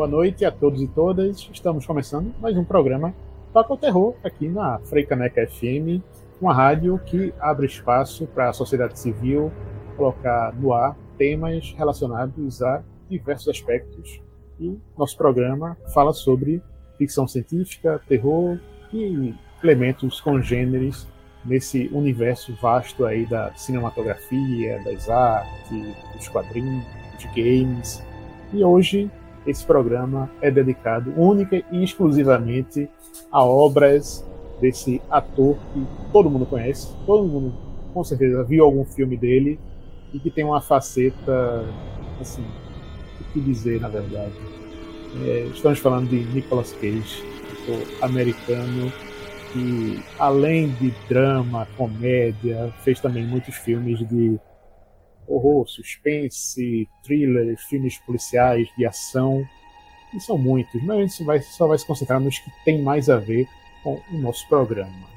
Boa noite a todos e todas. Estamos começando mais um programa Toca o Terror aqui na Freicaneca FM, uma rádio que abre espaço para a sociedade civil colocar no ar temas relacionados a diversos aspectos. E nosso programa fala sobre ficção científica, terror e elementos congêneres nesse universo vasto aí da cinematografia, das artes, dos quadrinhos, de games. E hoje esse programa é dedicado única e exclusivamente a obras desse ator que todo mundo conhece, todo mundo com certeza viu algum filme dele e que tem uma faceta, assim, o que dizer na verdade. É, estamos falando de Nicolas Cage, ator americano que, além de drama, comédia, fez também muitos filmes de horror, suspense, thriller, filmes policiais de ação. E são muitos, mas a gente vai, só vai se concentrar nos que tem mais a ver com o nosso programa.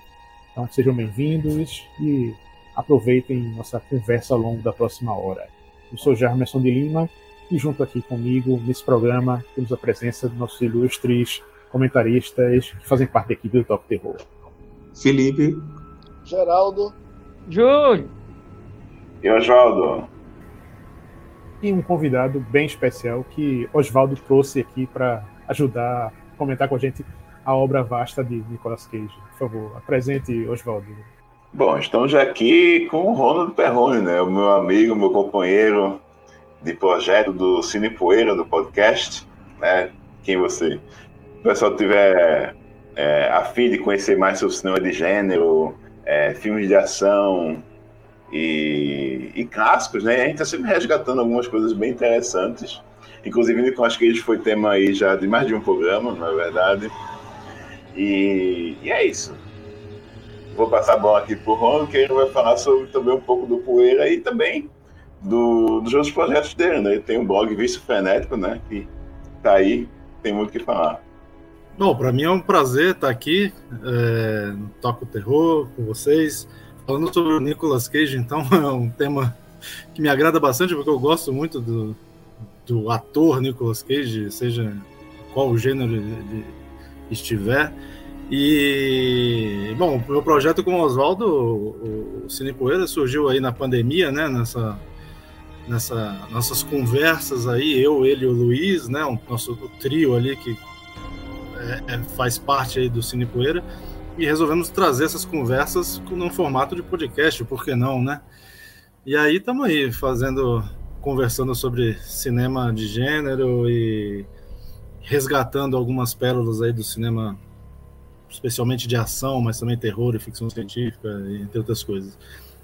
Então sejam bem-vindos e aproveitem nossa conversa ao longo da próxima hora. Eu sou Jarmerson de Lima e junto aqui comigo nesse programa temos a presença de nossos ilustres comentaristas que fazem parte da equipe do Top Terror. Felipe. Geraldo. Júlio. E Oswaldo. E um convidado bem especial que Oswaldo trouxe aqui para ajudar a comentar com a gente a obra vasta de Nicolas Cage. Por favor, apresente Oswaldo. Bom, estamos aqui com o Ronald Perrone, né? o meu amigo, meu companheiro de projeto do Cine Poeira, do podcast. Né? Quem você? O pessoal tiver é, a fim de conhecer mais sobre cinema de gênero, é, filmes de ação, e, e clássicos, né? A gente está sempre resgatando algumas coisas bem interessantes. Inclusive, Nicolas Cage foi tema aí já de mais de um programa, na verdade. E, e é isso. Vou passar a bola aqui pro Ron, que ele vai falar sobre também um pouco do Poeira e também do, dos outros projetos dele, né? Ele tem um blog Vício Frenético, né? Que tá aí, tem muito o que falar. Bom, para mim é um prazer estar aqui é, Toco Terror com vocês. Falando sobre o Nicolas Cage, então, é um tema que me agrada bastante, porque eu gosto muito do, do ator Nicolas Cage, seja qual o gênero ele estiver. E, bom, o meu projeto com o Oswaldo, o, Cine Poeira, surgiu aí na pandemia, né, nessa, nessa nossas conversas aí, eu, ele e o Luiz, né, o nosso trio ali que é, é, faz parte aí do Cine Poeira e resolvemos trazer essas conversas num formato de podcast, por que não, né? E aí estamos aí fazendo, conversando sobre cinema de gênero e resgatando algumas pérolas aí do cinema, especialmente de ação, mas também terror e ficção científica, entre outras coisas.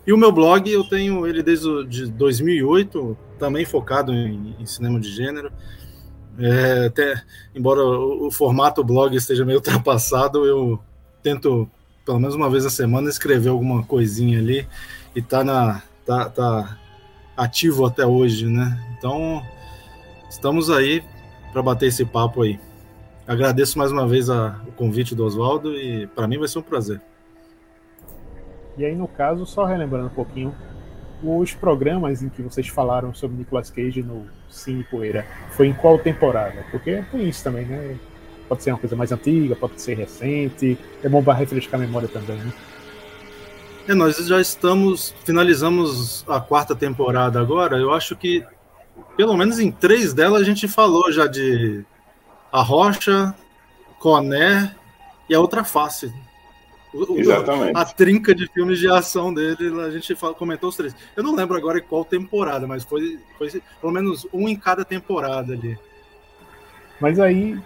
E o meu blog, eu tenho ele desde de 2008, também focado em, em cinema de gênero. É, até, embora o, o formato blog esteja meio ultrapassado, eu tento pelo menos uma vez a semana escrever alguma coisinha ali e tá na tá, tá ativo até hoje, né? Então estamos aí para bater esse papo aí. Agradeço mais uma vez a, o convite do Oswaldo e para mim vai ser um prazer. E aí no caso, só relembrando um pouquinho, os programas em que vocês falaram sobre Nicolas Cage no Cine Poeira, foi em qual temporada? Porque tem isso também, né? Pode ser uma coisa mais antiga, pode ser recente. É bom para refrescar a memória também, né? É, nós já estamos, finalizamos a quarta temporada agora. Eu acho que, pelo menos em três delas, a gente falou já de A Rocha, Coné e a outra face. O, Exatamente. A trinca de filmes de ação dele, a gente fala, comentou os três. Eu não lembro agora em qual temporada, mas foi, foi pelo menos um em cada temporada ali. Mas aí,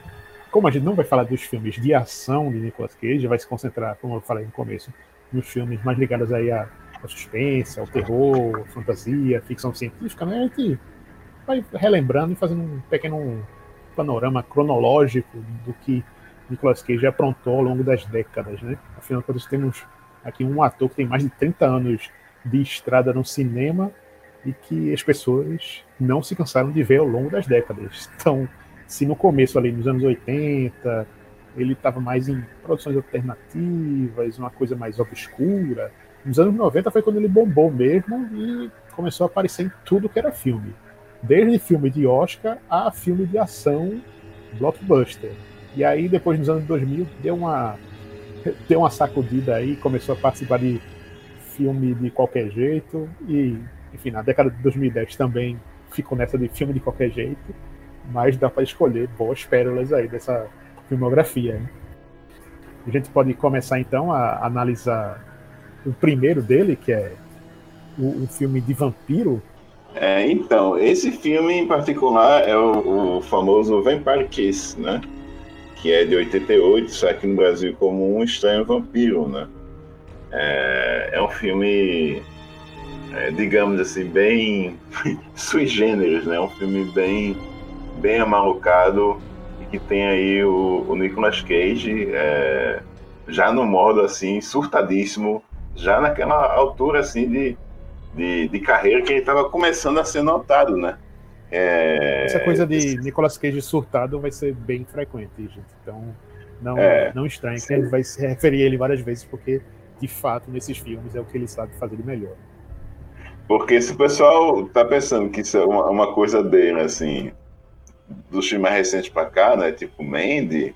como a gente não vai falar dos filmes de ação de Nicolas Cage, vai se concentrar, como eu falei no começo, nos filmes mais ligados aí a, a suspense, ao terror, fantasia, ficção científica, né? A gente vai relembrando e fazendo um pequeno panorama cronológico do que Nicolas Cage aprontou ao longo das décadas, né? Afinal de contas, temos aqui um ator que tem mais de 30 anos de estrada no cinema e que as pessoas não se cansaram de ver ao longo das décadas. Então, se no começo ali nos anos 80 ele estava mais em produções alternativas, uma coisa mais obscura, nos anos 90 foi quando ele bombou mesmo e começou a aparecer em tudo que era filme. Desde filme de Oscar a filme de ação blockbuster. E aí, depois nos anos 2000, deu uma, deu uma sacudida aí, começou a participar de filme de qualquer jeito. E, enfim, na década de 2010 também ficou nessa de filme de qualquer jeito. Mas dá para escolher boas pérolas aí dessa filmografia. Hein? A gente pode começar então a analisar o primeiro dele, que é o, um filme de vampiro. É, então, esse filme em particular é o, o famoso Vampire Kiss, né? Que é de 88, sai aqui no Brasil como Um Estranho Vampiro, né? É, é um filme, é, digamos assim, bem sui generis, né? Um filme bem, bem amalucado e que tem aí o, o Nicolas Cage é, já no modo assim, surtadíssimo, já naquela altura assim de, de, de carreira que ele estava começando a ser notado, né? É... Essa coisa de Nicolas Cage surtado vai ser bem frequente, gente. Então não, é, não estranhe que ele vai se referir a ele várias vezes, porque de fato nesses filmes é o que ele sabe fazer de melhor. Porque se o pessoal tá pensando que isso é uma, uma coisa dele, assim, do filme mais recente para cá, né? Tipo Mandy,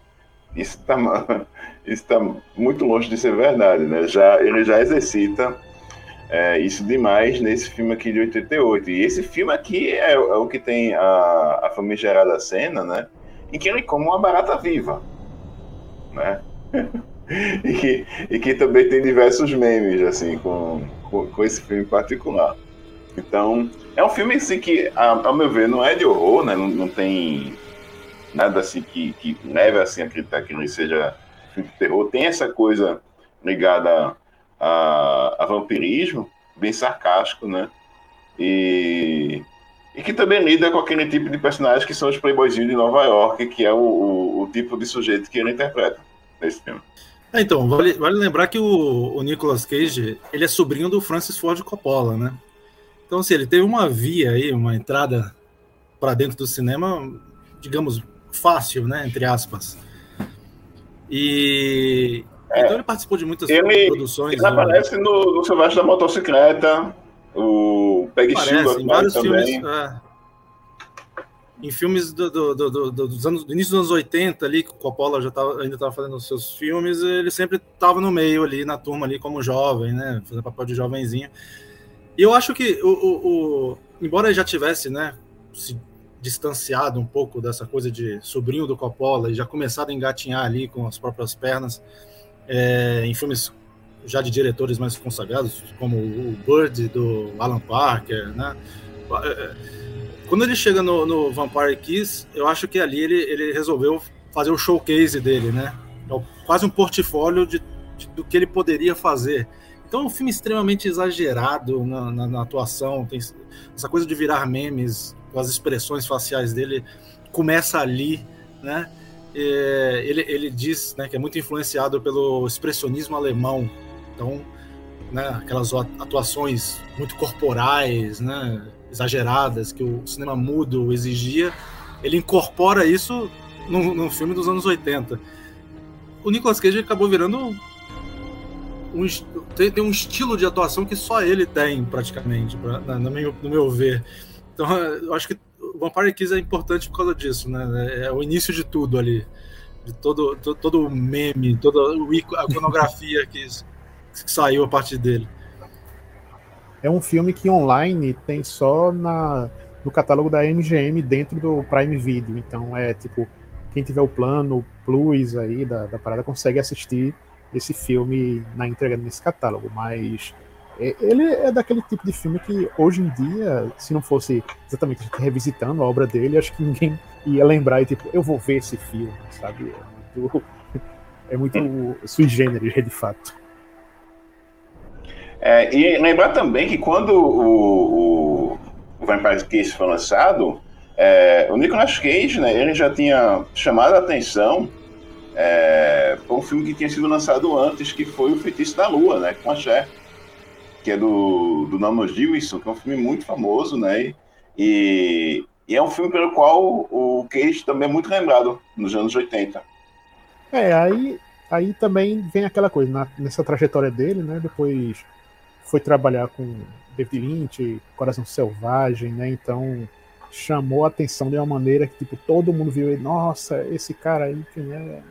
isso está tá muito longe de ser verdade, né? Já, ele já exercita é, isso demais nesse filme aqui de 88. E esse filme aqui é, é o que tem a, a famigerada cena, né? Em que ele come uma barata viva, né? e, que, e que também tem diversos memes, assim, com, com, com esse filme em particular. Então, é um filme assim que, ao meu ver, não é de horror, né? Não, não tem nada assim que, que leve assim, a acreditar que não seja filme de terror. Tem essa coisa ligada a, a vampirismo, bem sarcástico, né? E, e que também lida com aquele tipo de personagem que são os playboyzinhos de Nova York, que é o, o, o tipo de sujeito que ele interpreta nesse filme. É, então, vale, vale lembrar que o, o Nicolas Cage, ele é sobrinho do Francis Ford Coppola, né? Então, assim, ele teve uma via aí, uma entrada para dentro do cinema, digamos, fácil, né? Entre aspas. E é, então ele participou de muitas ele, produções. Ele né? aparece no, no Silvestre da Motocicleta, o Peg em vários também. filmes. É, em filmes do, do, do, dos anos, do início dos anos 80 ali, que o Coppola já tava, ainda estava fazendo os seus filmes, ele sempre estava no meio ali, na turma ali, como jovem, né? Fazendo papel de jovenzinho. Eu acho que, o, o, o embora ele já tivesse, né, se distanciado um pouco dessa coisa de sobrinho do Coppola e já começado a engatinhar ali com as próprias pernas é, em filmes já de diretores mais consagrados, como o Bird do Alan Parker, né? É, é, quando ele chega no, no Vampire Kiss, eu acho que ali ele, ele resolveu fazer o showcase dele, né? É quase um portfólio de, de, do que ele poderia fazer. Então é um filme extremamente exagerado na, na, na atuação, tem essa coisa de virar memes com as expressões faciais dele, começa ali, né? É, ele, ele diz né, que é muito influenciado pelo expressionismo alemão, então, né, aquelas atuações muito corporais, né, exageradas, que o cinema mudo exigia, ele incorpora isso no, filme dos anos 80. O Nicolas Cage acabou virando um, tem, tem, um estilo de atuação que só ele tem, praticamente, pra, na, no, meu, no meu ver. Então, eu acho que o Vampire Kiss é importante por causa disso, né? É o início de tudo ali. De todo, todo, todo o meme, toda a iconografia que, que saiu a partir dele. É um filme que online tem só na, no catálogo da MGM dentro do Prime Video. Então é tipo, quem tiver o plano Plus aí da, da parada consegue assistir esse filme na entrega nesse catálogo. Mas é, ele é daquele tipo de filme que hoje em dia, se não fosse exatamente a gente revisitando a obra dele, acho que ninguém ia lembrar e tipo, eu vou ver esse filme, sabe? É muito, é muito sui generis, de fato. É, e lembrar também que quando o, o, o Vampire Kiss foi lançado, É, o Nicolas Cage, né, ele já tinha chamado a atenção é, por um filme que tinha sido lançado antes, que foi O Feitiço da Lua, né, com a Cher, que é do, do Namos Wilson, que é um filme muito famoso, né, e, e é um filme pelo qual o Cage também é muito lembrado nos anos 80. É, aí, aí também vem aquela coisa, na, nessa trajetória dele, né, depois foi trabalhar com David Lynch, Coração Selvagem, né, então chamou a atenção de uma maneira que tipo todo mundo viu e nossa esse cara aí quem é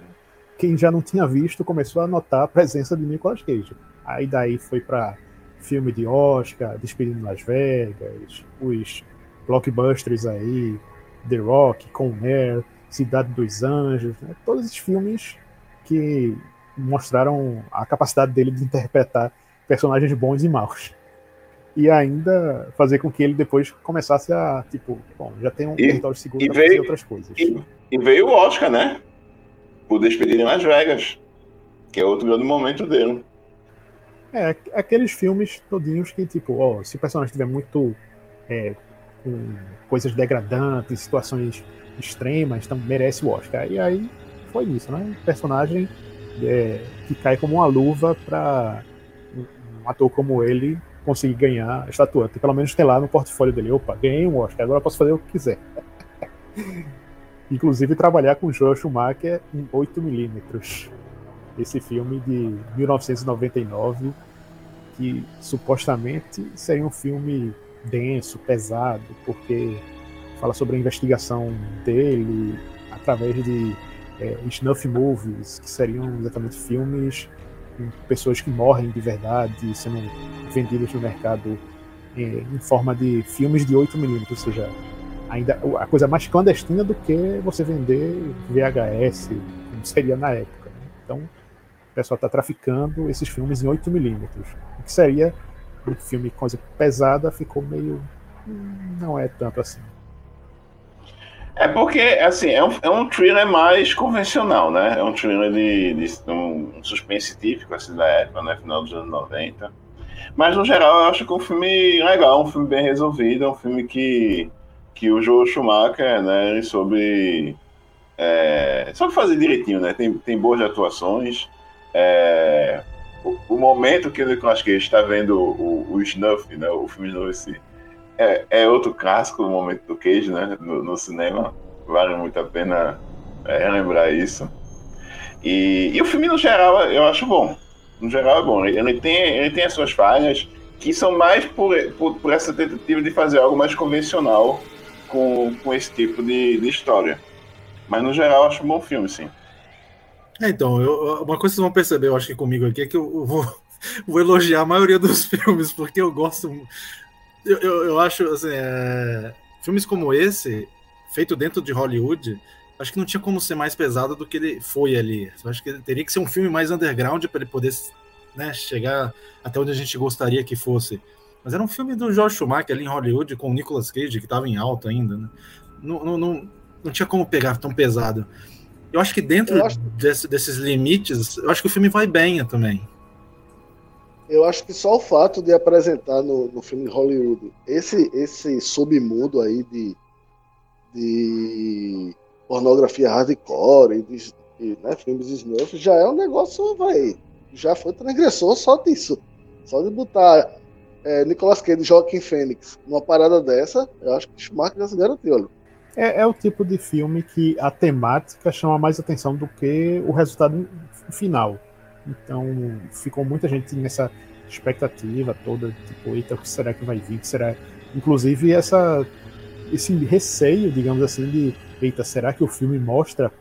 quem já não tinha visto começou a notar a presença de Nicolas Cage aí daí foi para filme de Oscar Despedindo Las Vegas os blockbusters aí The Rock Com Air Cidade dos Anjos né? todos esses filmes que mostraram a capacidade dele de interpretar personagens bons e maus e ainda fazer com que ele depois começasse a, tipo, bom, já tem um e, território seguro para fazer outras coisas. E, e, veio o Oscar, né? Por despedir em Las Vegas, que é outro grande momento dele. É, aqueles filmes todinhos que, tipo, ó, se o personagem estiver muito é, com coisas degradantes, situações extremas, então merece o Oscar. E aí foi isso, né? Um personagem é, que cai como uma luva para um ator como ele conseguir ganhar a estatueta. Pelo menos tem lá no portfólio dele. Opa, ganhei um Oscar, agora posso fazer o que quiser. Inclusive trabalhar com Joel Schumacher em 8mm. Esse filme de 1999, que supostamente seria um filme denso, pesado, porque fala sobre a investigação dele através de é, snuff movies, que seriam exatamente filmes com pessoas que morrem de verdade sendo vendidas no mercado é, em forma de filmes de 8mm, ou seja, ainda a coisa mais clandestina do que você vender VHS, como seria na época. Né? Então, o pessoal está traficando esses filmes em 8mm. O que seria um filme coisa pesada ficou meio. Hum, não é tanto assim. É porque, assim, é um, é um thriller mais convencional, né? É um thriller de, de um suspense típico, assim, da época, né? Final dos anos 90. Mas, no geral, eu acho que é um filme legal, um filme bem resolvido, é um filme que, que o Joe Schumacher, né, ele soube, é, soube fazer direitinho, né? Tem, tem boas atuações. É, o, o, momento que o Nicolas Cage está vendo o, o Snuff, né? O filme Snuff, é, é outro clássico do momento do Cage, né? No, no cinema. Vale muito a pena é, relembrar isso. E, e, o filme, no geral, eu acho bom. No geral, é bom. Ele tem, ele tem as suas falhas, que são mais por, por, por essa tentativa de fazer algo mais convencional com, com esse tipo de, de história. Mas, no geral, eu acho um bom filme, sim. É, então, eu, uma coisa que vocês vão perceber, eu acho que comigo aqui, é que eu vou, vou elogiar a maioria dos filmes, porque eu gosto eu, eu, eu acho, assim, é... filmes como esse, feito dentro de Hollywood, acho que não tinha como ser mais pesado do que ele foi ali. Eu acho que teria que ser um filme mais underground para ele poder né, chegar até onde a gente gostaria que fosse. Mas era um filme do George Schumacher ali em Hollywood com o Nicolas Cage, que estava em alta ainda. Né? Não, não, não, não, tinha como pegar tão pesado. Eu acho que dentro acho... Desse, desses limites, eu acho que o filme vai bem também eu acho que só o fato de apresentar no, no filme Hollywood esse, esse submundo aí de, de pornografia hardcore e de, de né, filmes snuff já é um negócio, vai, já foi transgressor só disso. Só de botar é, Nicolas Cage e Joaquim Fênix numa parada dessa, eu acho que Schumacher já se garantiu. Olha. É, é, o tipo de filme que a temática chama mais atenção do que o resultado final. Então ficou muita gente nessa expectativa toda, tipo, eita, o que será que vai vir? Que será? Inclusive essa esse receio, digamos assim, de eita, será que o filme mostra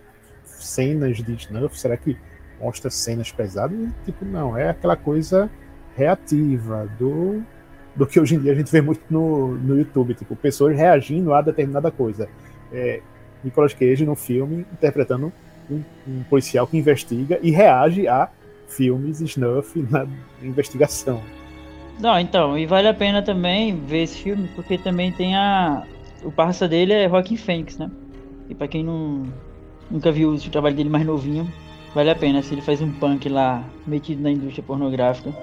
cenas de snuff? Será que mostra cenas pesadas? E, tipo, não, é aquela coisa reativa do do que hoje em dia a gente vê muito no, no YouTube, tipo, pessoas reagindo a determinada coisa. É, Nicolas Cage no filme interpretando um, um policial que investiga e reage a filmes snuff na investigação. Não, então, e vale a pena também ver esse filme, porque também tem a. O parça dele é Rockin' Phoenix, né? E pra quem não, nunca viu o trabalho dele mais novinho, vale a pena. Se ele faz um punk lá, metido na indústria pornográfica.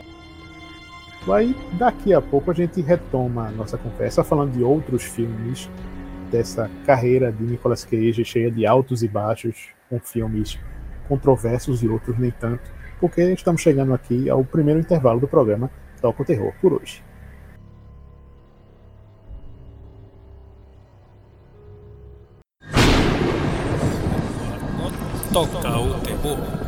Aí, daqui a pouco, a gente retoma a nossa conversa falando de outros filmes dessa carreira de Nicolas Cage cheia de altos e baixos, com filmes controversos e outros nem tanto, porque estamos chegando aqui ao primeiro intervalo do programa Toca o Terror por hoje. Toca o Terror.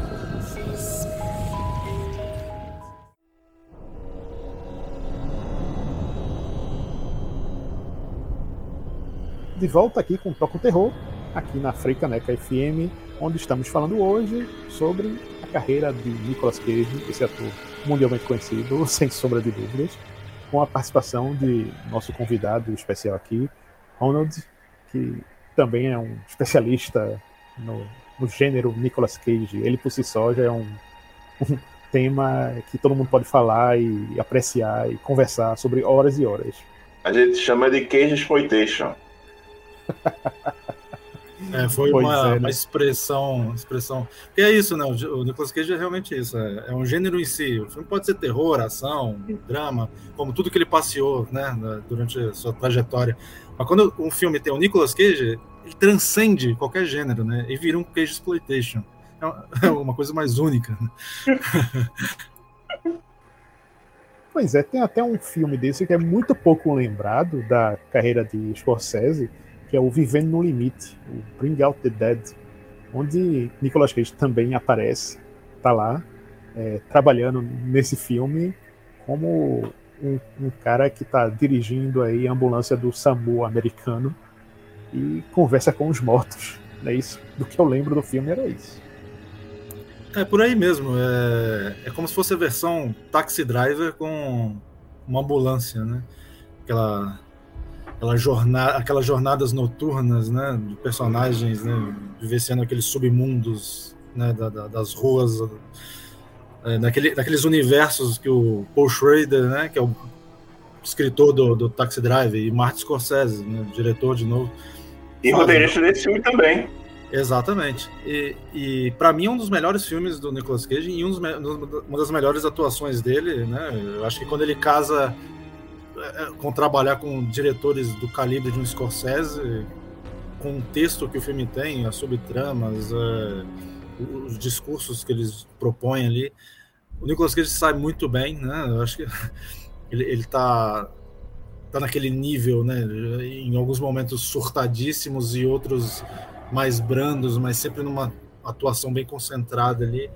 De volta aqui com Toca o Terror, aqui na Freicaneca FM, onde estamos falando hoje sobre a carreira de Nicolas Cage, esse ator mundialmente conhecido, sem sombra de dúvidas, com a participação de nosso convidado especial aqui, Ronald, que também é um especialista no, no gênero Nicolas Cage. Ele por si só já é um, um tema que todo mundo pode falar e apreciar e conversar sobre horas e horas. A gente chama de Cage Exploitation. É, foi uma, é, né? uma, expressão, expressão. Que é isso, né? O Nicolas Cage é realmente isso. É, é, um gênero em si. O filme pode ser terror, ação, drama, como tudo que ele passeou, né? Durante a sua trajetória. Mas quando um filme tem o Nicolas Cage, ele transcende qualquer gênero, né? E vira um Cage exploitation. É uma é coisa mais única. Né? Pois é, tem até um filme desse que é muito pouco lembrado da carreira de Scorsese, que é o Vivendo no Limite, o Bring Out the Dead, onde Nicolas Cage também aparece, tá lá, é, trabalhando nesse filme como um, um cara que está dirigindo aí a ambulância do SAMU americano e conversa com os mortos. É isso. Do que eu lembro do filme era isso. É por aí mesmo. É, é como se fosse a versão Taxi Driver com uma ambulância, né? Aquela aquela jornada, aquelas jornadas noturnas, né, de personagens, né, vivenciando aqueles submundos, né, da, da, das ruas, é, daquele, daqueles universos que o Paul Schrader, né, que é o escritor do, do Taxi Drive, e Martin Scorsese, né, diretor de novo. E roteirista desse filme também. Exatamente. E, e para mim, um dos melhores filmes do Nicolas Cage e um dos, uma das melhores atuações dele, né? Eu acho que quando ele casa é, com trabalhar com diretores do calibre de um Scorsese, com o texto que o filme tem, as subtramas, é, os discursos que eles propõem ali. O Nicolas Cage sabe muito bem, né? Eu acho que ele, ele tá, tá naquele nível, né? Em alguns momentos surtadíssimos e outros mais brandos, mas sempre numa atuação bem concentrada ali.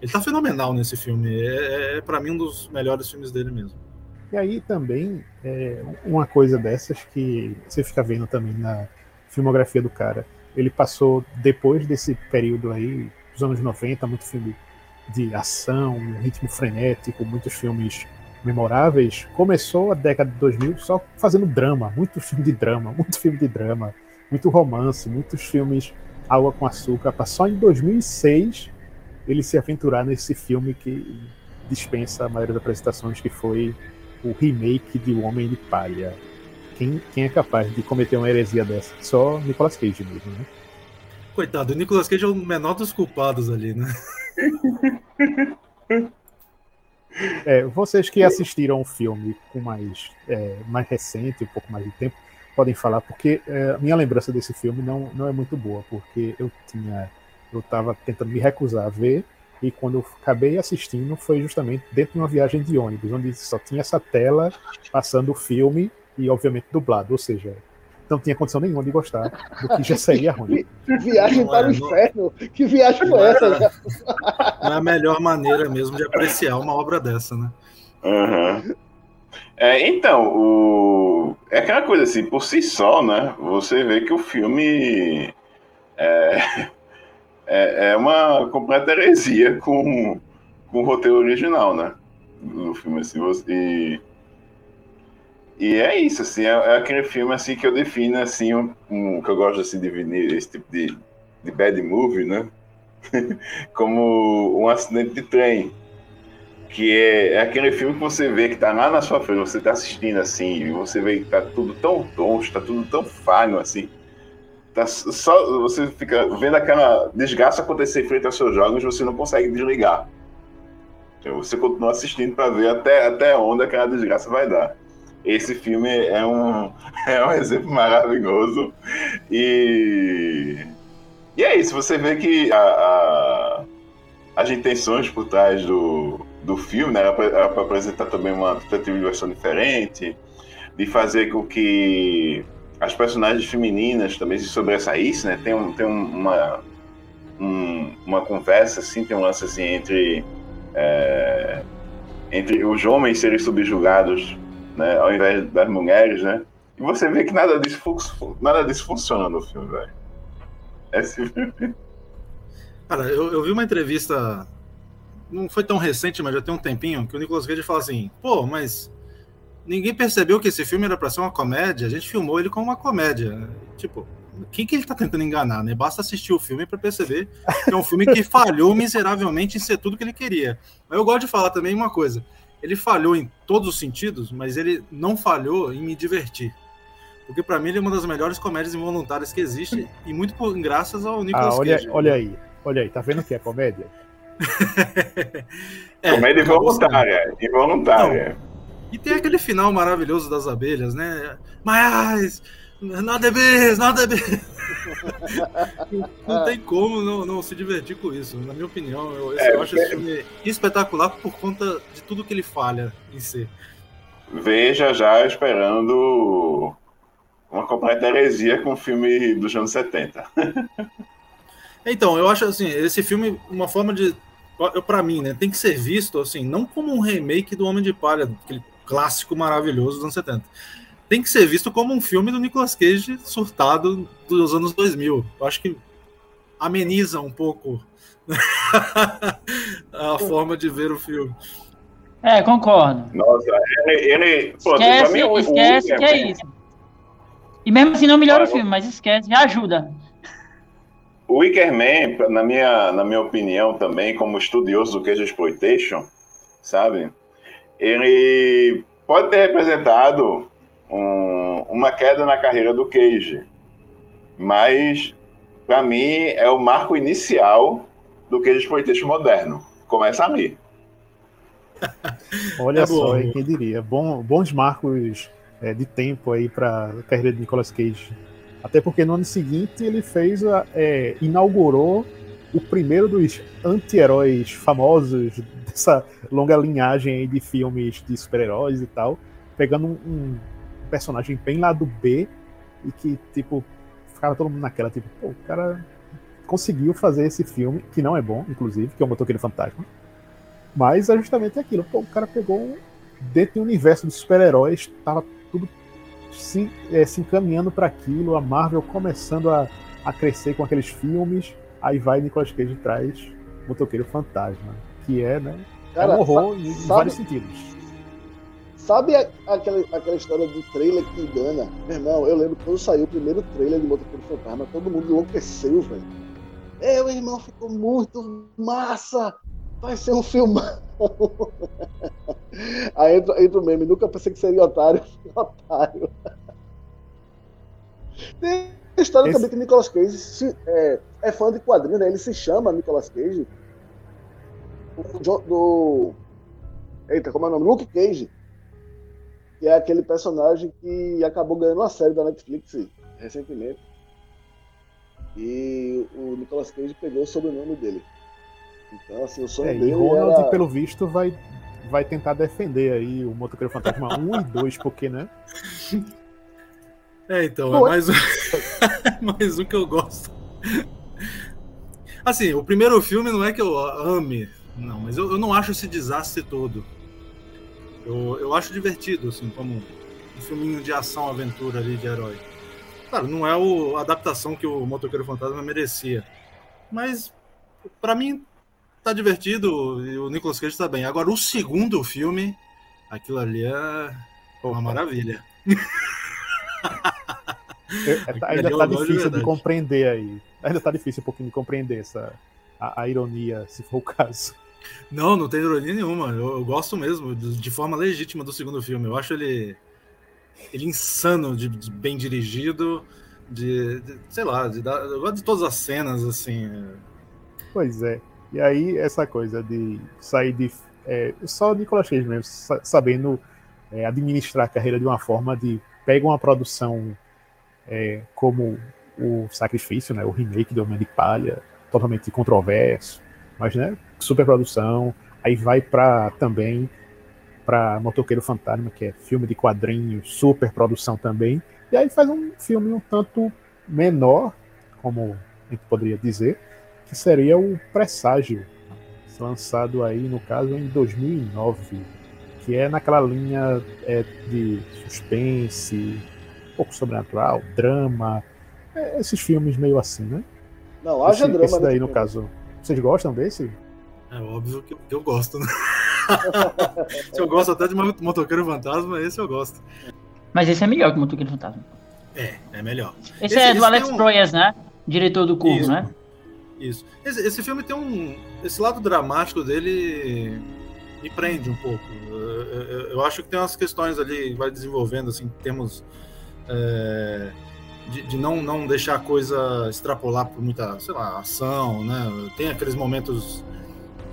Ele tá fenomenal nesse filme. É, é, é para mim um dos melhores filmes dele mesmo. E aí também, é, uma coisa dessas que você fica vendo também na filmografia do cara, ele passou, depois desse período aí, dos anos 90, muito filme de ação, ritmo frenético, muitos filmes memoráveis, começou a década de 2000 só fazendo drama, muito filme de drama, muito filme de drama, muito romance, muitos filmes água com açúcar, para só em 2006 ele se aventurar nesse filme que dispensa a maioria das apresentações, que foi o remake de O Homem de Palha. Quem, quem é capaz de cometer uma heresia dessa? Só Nicolas Cage mesmo, né? Coitado, o Nicolas Cage é o menor dos culpados ali, né? É, vocês que assistiram o filme com mais, é, mais recente, um pouco mais de tempo, podem falar, porque é, minha lembrança desse filme não, não é muito boa, porque eu tinha. Eu estava tentando me recusar a ver, e quando eu acabei assistindo, foi justamente dentro de uma viagem de ônibus, onde só tinha essa tela passando o filme e, obviamente, dublado. Ou seja, não tinha condição nenhuma de gostar do que já seria ruim. Que, viagem para o é, inferno! Que viagem foi essa? Já? Não é a melhor maneira mesmo de apreciar uma obra dessa, né? Uhum. É, então, o... é aquela coisa assim, por si só, né? Você vê que o filme é é, é uma completa heresia com, com o roteiro original, né? Do filme, assim, você, e, e é isso, assim, é, é, aquele filme, assim, que eu defino, assim, um, um, que eu gosto, assim, de definir esse tipo de, de bad movie, né? Como um acidente de trem, que é, é, aquele filme que você vê que tá lá na sua frente, você tá assistindo, assim, e você vê que tá tudo tão tonto, tá tudo tão falho, assim, Tá só, você fica vendo aquela desgraça acontecer em frente aos seus jogos, você não consegue desligar. Então você continua assistindo para ver até, até onde aquela desgraça vai dar. esse filme é um, é um exemplo maravilhoso. E, e é isso, você vê que a, a, as intenções por trás do, do filme né, era para apresentar também uma tentativa de versão diferente, de fazer com que as personagens femininas também se sobressaíssem, né? Tem, um, tem uma, um, uma conversa, assim, tem um lance assim, entre, é, entre os homens serem subjugados né, ao invés das mulheres, né? E você vê que nada disso, nada disso funciona no filme, velho. É filme. Cara, eu, eu vi uma entrevista, não foi tão recente, mas já tem um tempinho, que o Nicolas Cage fala assim: pô, mas ninguém percebeu que esse filme era para ser uma comédia, a gente filmou ele como uma comédia. Tipo, quem que ele tá tentando enganar, né? Basta assistir o filme para perceber que é um filme que falhou miseravelmente em ser tudo que ele queria. Mas eu gosto de falar também uma coisa ele falhou em todos os sentidos, mas ele não falhou em me divertir. Porque para mim ele é uma das melhores comédias involuntárias que existe e muito por, graças ao Nicolas ah, olha, Cage. Olha aí, olha aí, tá vendo que é comédia? é, comédia involuntária, involuntária. Não. E tem aquele final maravilhoso das abelhas, né? Mas nada é bem, nada é bem. não tem como não, não, se divertir com isso. Na minha opinião, eu, é, eu acho esse filme espetacular por conta de tudo que ele falha em si. Veja já esperando uma completa heresia com o filme dos anos 70. então, eu acho assim, esse filme, uma forma de. para mim, né, tem que ser visto assim, não como um remake do Homem de Palha, aquele clássico maravilhoso dos anos 70 tem que ser visto como um filme do Nicolas Cage surtado dos anos 2000. Eu acho que ameniza um pouco a forma de ver o filme. É, concordo. Nossa, ele. ele pô, esquece mim, esquece que é isso. E mesmo assim não melhora o filme, mas esquece, já ajuda. O Wicker Man, na minha, na minha opinião também, como estudioso do Cage Exploitation, sabe? Ele pode ter representado um, uma queda na carreira do Cage. Mas, para mim, é o marco inicial do Cage Exploitation moderno. Começa ali. Olha é só, hein, quem diria. Bom, bons marcos é, de tempo aí para a carreira de Nicolas Cage. Até porque no ano seguinte ele fez, é, inaugurou o primeiro dos anti-heróis famosos dessa longa linhagem de filmes de super-heróis e tal, pegando um, um, personagem bem lá do B e que, tipo, ficava todo mundo naquela, tipo, pô, o cara conseguiu fazer esse filme, que não é bom, inclusive, que é o Motoqueiro Fantasma. Mas é justamente aquilo, pô, o cara pegou dentro do universo dos super-heróis, tava tudo se, é, se encaminhando para aquilo, a Marvel começando a, a crescer com aqueles filmes, aí vai Nicolas Cage traz Motoqueiro Fantasma, que é, né, cara, é um horror em, em vários sentidos. Sabe aquela, aquela história do trailer que engana? Meu irmão, eu lembro quando saiu o primeiro trailer de Motoqueiro Fantasma, todo mundo enlouqueceu, velho. É, o irmão ficou muito massa! Vai ser um filme. Aí entra, entra o meme, nunca pensei que seria otário, otário. Tem a história Esse... também que Nicolas Cage se, é, é, fã de quadrinho, né? Ele se chama Nicolas Cage. Do, do. Eita, como é o nome? Luke Cage que é aquele personagem que acabou ganhando uma série da Netflix recentemente. E o Nicolas Cage pegou o sobrenome dele. Então, assim, o sonho é, dele. E Ronald, era... pelo visto, vai, vai tentar defender aí o Motoqueiro Fantasma 1 e 2, porque, né? É, então, é mais um, mais um que eu gosto. Assim, o primeiro filme não é que eu ame, não, mas eu, eu não acho esse desastre todo. Eu, eu acho divertido, assim, como um filminho de ação, aventura ali, de herói. Claro, não é o, a adaptação que o Motoqueiro Fantasma merecia. Mas, para mim, tá divertido e o Nicolas Cage tá bem. Agora, o segundo filme, aquilo ali é uma maravilha. É, ainda tá difícil de, de, compreender aí. Ainda tá difícil um pouquinho de compreender essa, a, a ironia, se for o caso. Não, não tem ironia nenhuma. Eu, eu, gosto mesmo, de forma legítima, do segundo filme. Eu acho ele, ele insano, de, de bem dirigido, de, de, sei lá, de, eu gosto de todas as cenas, assim. Pois é. E aí, essa coisa de sair de. É, só o Nicolas Cage mesmo, sabendo é, administrar a carreira de uma forma de pega uma produção é, como o Sacrifício, né, o remake do Homem de Palha, totalmente controverso, mas né, super produção, aí vai para também para Motoqueiro Fantasma, que é filme de quadrinhos, super produção também, e aí faz um filme um tanto menor, como a gente poderia dizer, que seria o Presságio, lançado aí, no caso, em 2009, que é naquela linha é, de suspense, um pouco sobrenatural, drama, esses filmes meio assim, né? Não, haja esse, drama. Esse daí, no filme. caso, vocês gostam desse? É óbvio que, que eu gosto, né? Se eu gosto até de Motoqueiro Fantasma, esse eu gosto. Mas esse é melhor que Motoqueiro Fantasma. É, é melhor. Esse, esse é do Alex um... Proyas, né? Diretor do Curvo, né? Isso. Esse, esse, filme tem um. Esse lado dramático dele me prende um pouco. Eu, eu, eu acho que tem umas questões ali, vai desenvolvendo, assim, temos. É, de, de, não, não deixar a coisa extrapolar por muita, sei lá, ação, né? Tem aqueles momentos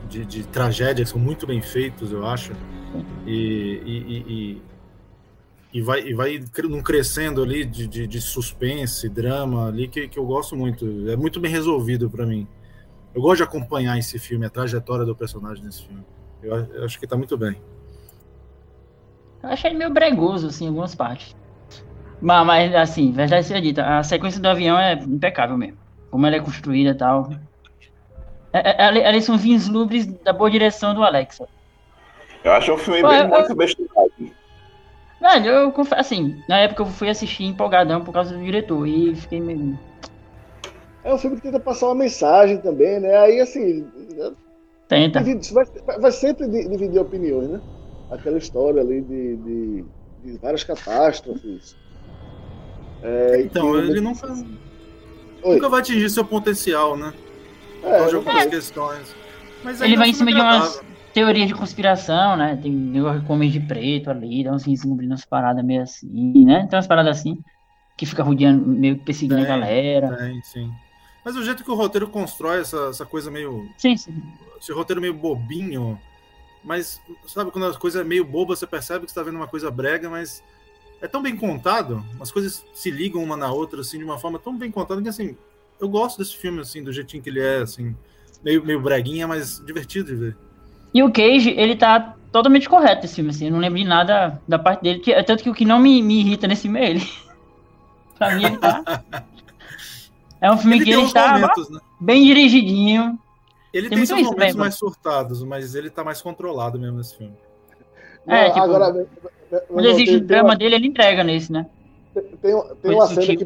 de, de tragédia que são muito bem feitos, eu acho. E, e, e, e vai, e vai num crescendo ali de, de, de, suspense, drama ali, que, que eu gosto muito. É muito bem resolvido para mim. Eu gosto de acompanhar esse filme, a trajetória do personagem nesse filme. Eu, eu acho que tá muito bem. Eu achei ele meio bregoso, assim, em algumas partes. Mas, mas assim, verdade seja dita, a sequência do avião é impecável mesmo. Como ela é construída e tal. É, é, eles são vislumbre da boa direção do Alexa. Eu acho um filme Pô, bem eu, muito bestigado. Velho, eu confesso, assim, na época eu fui assistir empolgadão por causa do diretor e fiquei meio. É um filme que tenta passar uma mensagem também, né? Aí, assim. Tenta. Vai, vai sempre dividir opiniões, né? Aquela história ali de, de, de várias catástrofes. É, então, ele nunca, nunca vai atingir seu potencial, né? Por causa de algumas é. questões. Mas ele vai em cima de umas teorias de conspiração, né? Tem negócio com homem de preto ali, dá uns descobrindo umas paradas meio assim, né? Tem umas paradas assim, que fica rodeando, meio perseguindo tem, a galera. Tem, sim. Mas o jeito que o roteiro constrói essa, essa coisa meio. Sim, sim. Esse roteiro meio bobinho. Mas, sabe, quando a coisa é meio boba, você percebe que você tá vendo uma coisa brega, mas é tão bem contado, as coisas se ligam uma na outra, assim, de uma forma tão bem contada que, assim, eu gosto desse filme, assim, do jeitinho que ele é, assim, meio, meio breguinha, mas divertido de ver. E o Cage, ele tá totalmente correto nesse filme, assim, eu não lembro de nada da parte dele, que, tanto que o que não me, me irrita nesse filme é ele. pra mim, ele tá... É um filme ele que ele está momentos, né? bem dirigidinho. Ele tem, tem seus momentos mais surtados, mas ele tá mais controlado mesmo nesse filme. É, tipo, agora, quando existe o drama uma... dele, ele entrega nesse, né? Tem, tem uma cena que,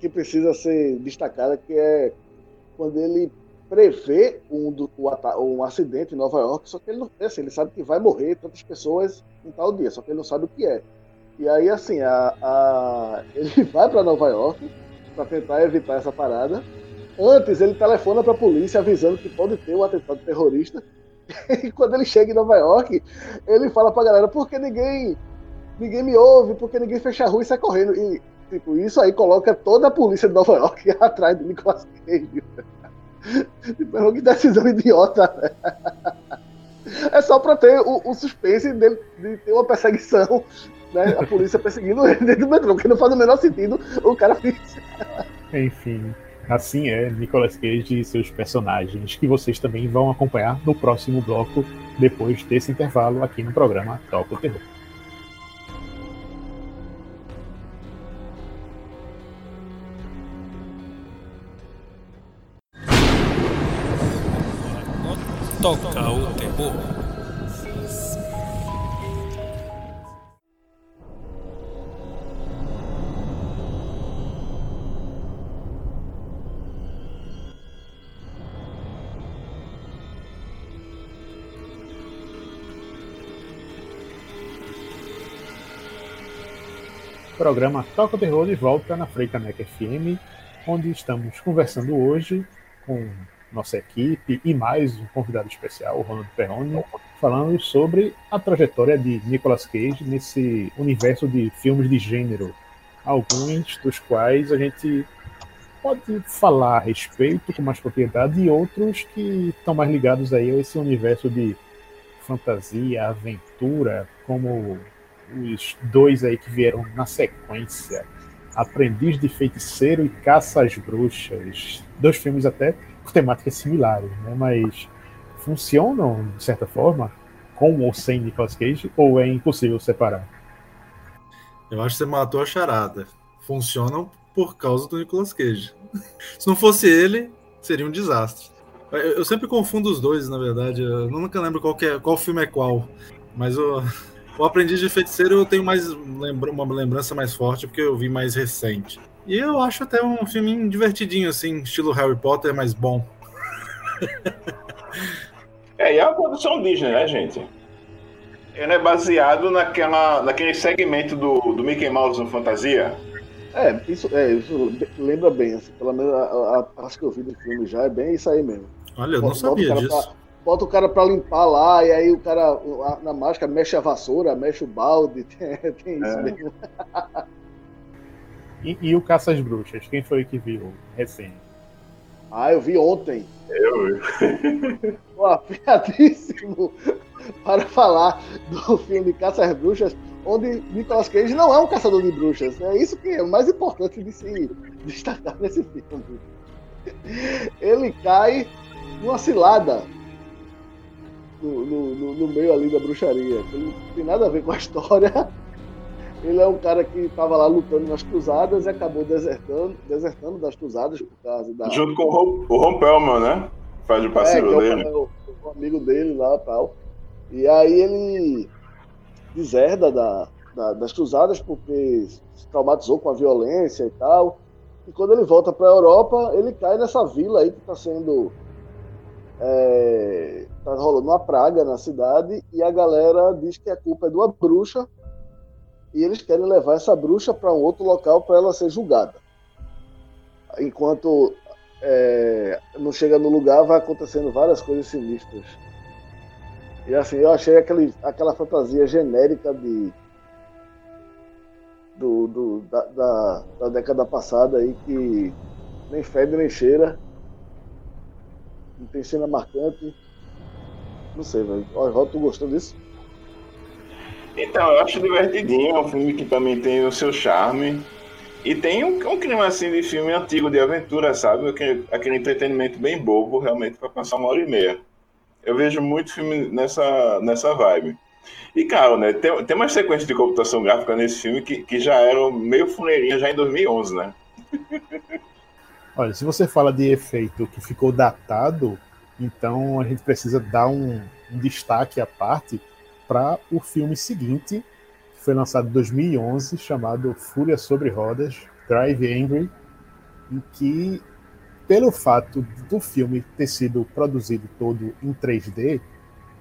que, precisa ser destacada, que é quando ele prevê um, um, um acidente em Nova York, só que ele não assim, ele sabe que vai morrer tantas pessoas em tal dia, só que ele não sabe o que é. E aí, assim, a, a ele vai para Nova York para tentar evitar essa parada. Antes, ele telefona para a polícia avisando que pode ter um atentado terrorista. E quando ele chega em Nova York, ele fala pra galera, porque ninguém ninguém me ouve, porque ninguém fecha a rua e sai correndo. E, tipo, isso aí coloca toda a polícia de Nova York atrás do Nicolas Cage. tipo, que decisão idiota. É só pra ter o, o suspense de, de, ter uma perseguição, né? A polícia perseguindo ele dentro do metrô, porque não faz o menor sentido o cara fez. Enfim. Assim é Nicolas Cage e seus personagens, que vocês também vão acompanhar no próximo bloco, depois desse intervalo aqui no programa Toca o Terror. Toca programa Toca o Terror de volta na Freicaneca FM, onde estamos conversando hoje com nossa equipe e mais um convidado especial, o Ronald Perrone, falando sobre a trajetória de Nicolas Cage nesse universo de filmes de gênero, alguns dos quais a gente pode falar a respeito com mais propriedade e outros que estão mais ligados aí a esse universo de fantasia, aventura, como os dois aí que vieram na sequência. Aprendiz de Feiticeiro e Caça às Bruxas. Dois filmes até com temáticas similares, né? Mas funcionam, de certa forma, com ou sem Nicolas Cage, ou é impossível separar? Eu acho que você matou a charada. Funcionam por causa do Nicolas Cage. Se não fosse ele, seria um desastre. Eu sempre confundo os dois, na verdade. Eu nunca lembro qual, é, qual filme é qual. Mas o, o Aprendiz de Feiticeiro eu tenho mais uma lembrança mais forte porque eu vi mais recente. E eu acho até um filme divertidinho, assim, estilo Harry Potter, mas bom. É, e é uma produção Disney, né, gente? Ele é baseado naquela, naquele segmento do, do Mickey Mouse no Fantasia. É, isso, é, isso lembra bem, assim, pelo menos a, parte que eu vi do filme já é bem isso aí mesmo. Olha, eu não sabia disso. Pra, bota o cara pra limpar lá, e aí o cara na máscara mexe a vassoura, mexe o balde, tem, tem isso é. mesmo. E, e, o Caça às Bruxas, quem foi que viu recém? Ah, eu vi ontem. Eu vi. Pô, afiadíssimo para falar do filme Caça às Bruxas, onde Nicolas Cage não é um caçador de bruxas. É isso que é o mais importante de se destacar nesse filme. Ele cai numa cilada no, no, no, meio ali da bruxaria. Ele não tem nada a ver com a história. Ele é um cara que estava lá lutando nas cruzadas e acabou desertando, desertando das cruzadas por causa da. Junto com o Ron Pelman, né? Faz o parceiro é, dele. É o, o, amigo dele lá e tal. E aí ele deserda da, da, das cruzadas porque se traumatizou com a violência e tal. E quando ele volta para a Europa, ele cai nessa vila aí que está sendo é, tá rolando uma praga na cidade e a galera diz que a culpa é de uma bruxa e eles querem levar essa bruxa para um outro local para ela ser julgada. Enquanto é, não chega no lugar, vai acontecendo várias coisas sinistras. E assim, eu achei aquele, aquela fantasia genérica de do, do da, da, da década passada aí que nem fede nem cheira não tem cena marcante. Não sei, velho. Olha, tu gostou disso? Então, eu acho divertidinho. É um filme que também tem o seu charme. E tem um, um clima assim de filme antigo, de aventura, sabe? Aquele, aquele entretenimento bem bobo, realmente, para passar uma hora e meia. Eu vejo muito filme nessa, nessa vibe. E, cara, né, tem, tem uma sequência de computação gráfica nesse filme que, que já eram meio fuleirinha já em 2011, né? Olha, se você fala de efeito que ficou datado, então a gente precisa dar um, um destaque à parte para o filme seguinte, que foi lançado em 2011, chamado Fúria sobre Rodas, Drive Angry, em que, pelo fato do filme ter sido produzido todo em 3D,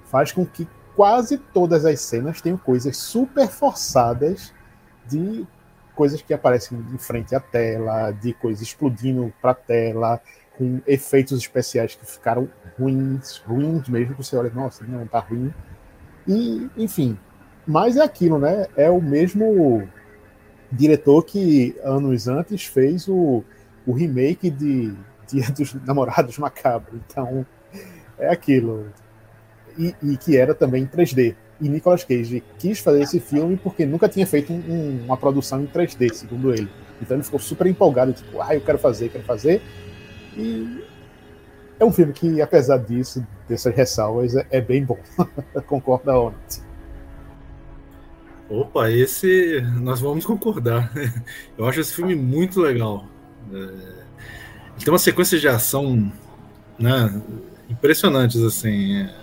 faz com que quase todas as cenas tenham coisas super forçadas de coisas que aparecem em frente à tela, de coisas explodindo para a tela, com efeitos especiais que ficaram ruins, ruins mesmo, que você olha, nossa, não, tá ruim. E, enfim, mas é aquilo, né? É o mesmo diretor que anos antes fez o, o remake de Dia dos Namorados Macabro. Então, é aquilo. E, e que era também em 3D. E Nicolas Cage quis fazer esse filme porque nunca tinha feito um, uma produção em 3D, segundo ele. Então ele ficou super empolgado, tipo, ah, eu quero fazer, quero fazer. E é um filme que, apesar disso, dessas ressalvas, é, é bem bom. Concorda, Onat? Opa, esse nós vamos concordar. Eu acho esse filme muito legal. É... Ele tem uma sequência de ação né, impressionantes, assim. É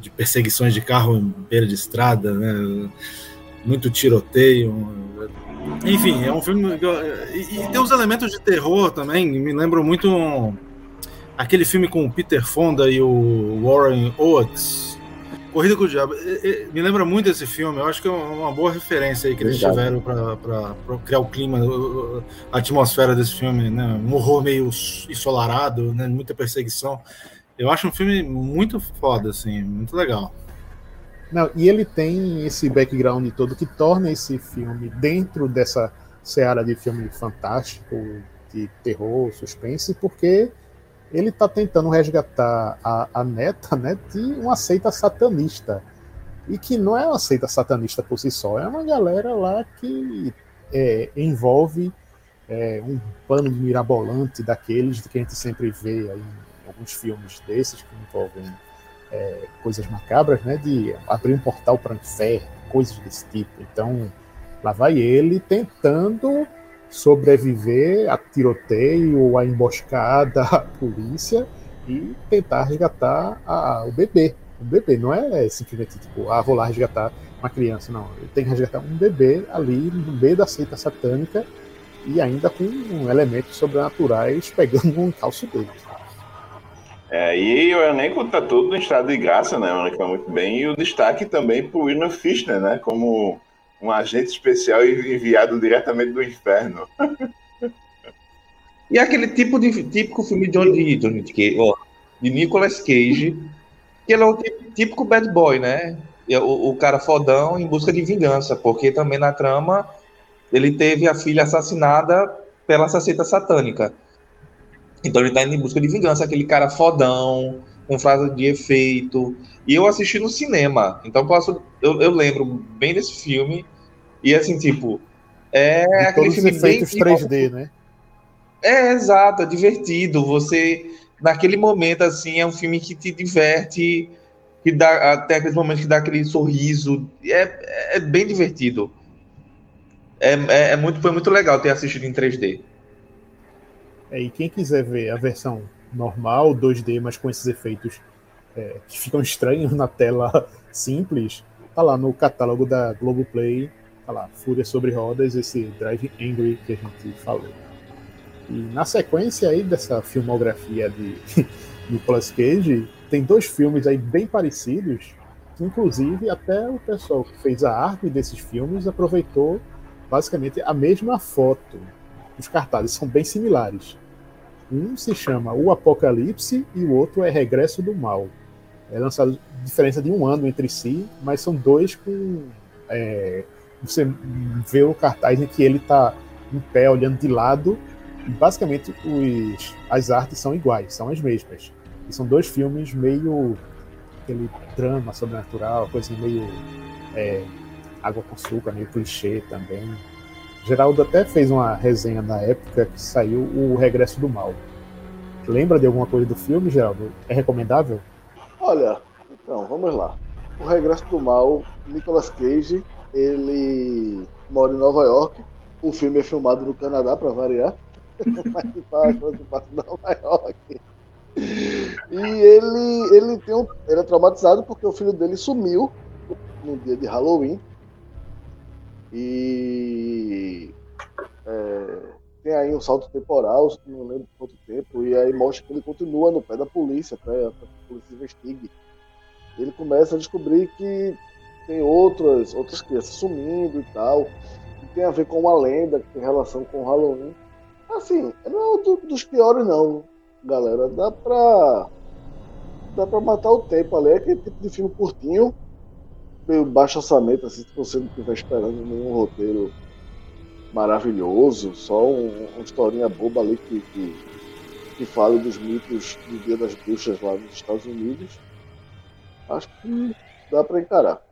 de perseguições de carro em beira de estrada, né? muito tiroteio. Enfim, é um filme. E, e tem uns elementos de terror também, me lembram muito um, aquele filme com o Peter Fonda e o Warren Oates. Corrida com o Diabo. Me lembra muito esse filme, eu acho que é uma boa referência aí que eles tiveram para criar o clima, a atmosfera desse filme, né? Um horror meio ensolarado, né? muita perseguição. Eu acho um filme muito foda, assim, muito legal. Não, e ele tem esse background todo que torna esse filme dentro dessa seara de filme fantástico, de terror, suspense, porque ele está tentando resgatar a, a, neta né, de uma seita satanista. e que não é uma seita satanista por si só, é uma galera lá que é, envolve é, um pano mirabolante daqueles que a gente sempre vê aí alguns filmes desses que envolvem é, coisas macabras, né? De abrir um portal para o inferno, coisas desse tipo. Então, lá vai ele tentando sobreviver a tiroteio, a emboscada, a polícia e tentar resgatar a, o bebê. O bebê não é simplesmente tipo, ah, vou lá resgatar uma criança, não. Ele tem que resgatar um bebê ali no meio da seita satânica e ainda com elementos sobrenaturais pegando no calço dele. É, e o elenco tá todo em estado de graça, né? O elenco muito bem. E o destaque também pro William Fichtner, né? Como um agente especial enviado diretamente do inferno. e aquele tipo de típico filme de, de, de, de, de Nicolas Cage, que ele é o típico bad boy, né? O, o cara fodão em busca de vingança, porque também na trama ele teve a filha assassinada pela saceta satânica. Então ele tá indo em busca de vingança, aquele cara fodão, com frase de efeito. E eu assisti no cinema, então posso, eu, eu lembro bem desse filme. E assim, tipo, é de aquele filme bem 3D, né? É, exato, é divertido. Você, naquele momento, assim, é um filme que te diverte, que dá até aqueles momentos que dá aquele sorriso. É, é bem divertido. É, é, é muito, foi muito legal ter assistido em 3D. É, e quem quiser ver a versão normal, 2D, mas com esses efeitos é, que ficam estranhos na tela simples, tá lá no catálogo da Globoplay, tá lá, Fúria sobre Rodas, esse Drive Angry que a gente falou. E na sequência aí dessa filmografia de Nicolas Cage, tem dois filmes aí bem parecidos, que inclusive até o pessoal que fez a arte desses filmes aproveitou basicamente a mesma foto os cartazes são bem similares. Um se chama O Apocalipse e o outro é Regresso do Mal. É lançado diferença de um ano entre si, mas são dois com. É, você vê o cartaz em que ele está em pé, olhando de lado, e basicamente os, as artes são iguais, são as mesmas. E são dois filmes meio. aquele drama sobrenatural, coisa meio. É, água com açúcar, meio clichê também. Geraldo até fez uma resenha na época que saiu o Regresso do Mal. Lembra de alguma coisa do filme, Geraldo? É recomendável? Olha, então, vamos lá. O Regresso do Mal, Nicolas Cage, ele mora em Nova York. O filme é filmado no Canadá, para variar. Mas passa em Nova York. E ele, ele, tem um, ele é traumatizado porque o filho dele sumiu no dia de Halloween e é, tem aí um salto temporal, não lembro quanto tempo, e aí mostra que ele continua no pé da polícia, para que a polícia investigue. Ele começa a descobrir que tem outras, outras crianças sumindo e tal, que tem a ver com uma lenda, que tem relação com o Halloween. Assim, não é um dos piores não, galera. Dá pra. Dá pra matar o tempo ali. É aquele tipo de filme curtinho, meio baixo orçamento, assim, se você não estiver esperando nenhum roteiro maravilhoso, só um, uma historinha boba ali que, que, que fale dos mitos do Dia das Bruxas lá nos Estados Unidos, acho que dá para encarar.